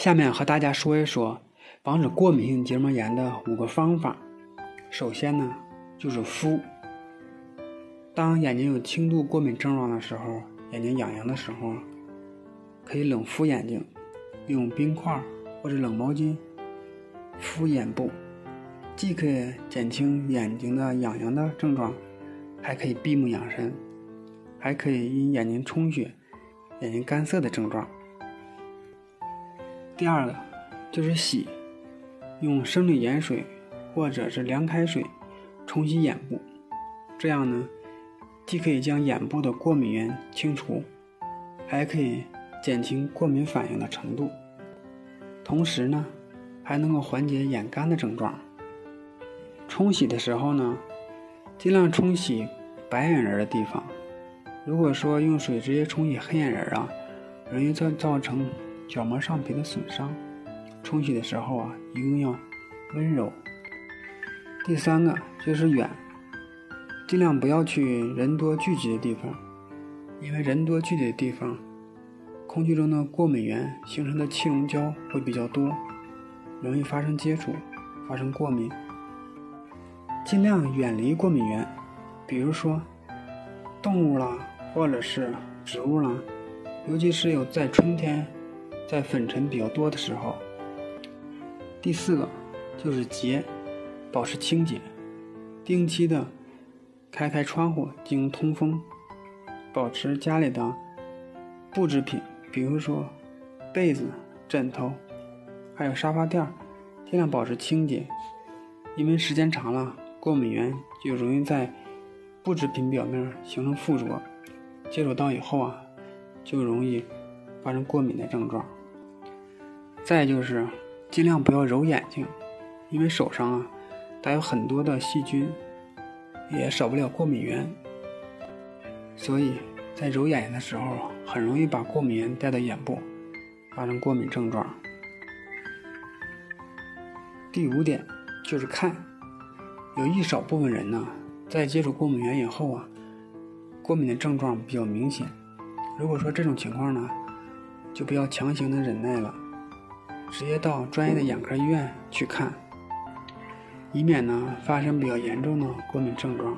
下面和大家说一说防止过敏性结膜炎的五个方法。首先呢，就是敷。当眼睛有轻度过敏症状的时候，眼睛痒痒的时候，可以冷敷眼睛，用冰块或者冷毛巾敷眼部，既可以减轻眼睛的痒痒的症状，还可以闭目养神，还可以因眼睛充血、眼睛干涩的症状。第二个就是洗，用生理盐水或者是凉开水冲洗眼部，这样呢。既可以将眼部的过敏源清除，还可以减轻过敏反应的程度，同时呢，还能够缓解眼干的症状。冲洗的时候呢，尽量冲洗白眼仁的地方。如果说用水直接冲洗黑眼仁啊，容易造造成角膜上皮的损伤。冲洗的时候啊，一定要温柔。第三个就是远。尽量不要去人多聚集的地方，因为人多聚集的地方，空气中的过敏源形成的气溶胶会比较多，容易发生接触，发生过敏。尽量远离过敏源，比如说动物啦，或者是植物啦，尤其是有在春天，在粉尘比较多的时候。第四个就是洁，保持清洁，定期的。开开窗户进行通风，保持家里的布置品，比如说被子、枕头，还有沙发垫儿，尽量保持清洁。因为时间长了，过敏源就容易在布置品表面形成附着，接触到以后啊，就容易发生过敏的症状。再就是尽量不要揉眼睛，因为手上啊带有很多的细菌。也少不了过敏源，所以在揉眼睛的时候，很容易把过敏源带到眼部，发生过敏症状。第五点就是看，有一少部分人呢，在接触过敏源以后啊，过敏的症状比较明显。如果说这种情况呢，就不要强行的忍耐了，直接到专业的眼科医院去看。以免呢发生比较严重的过敏症状。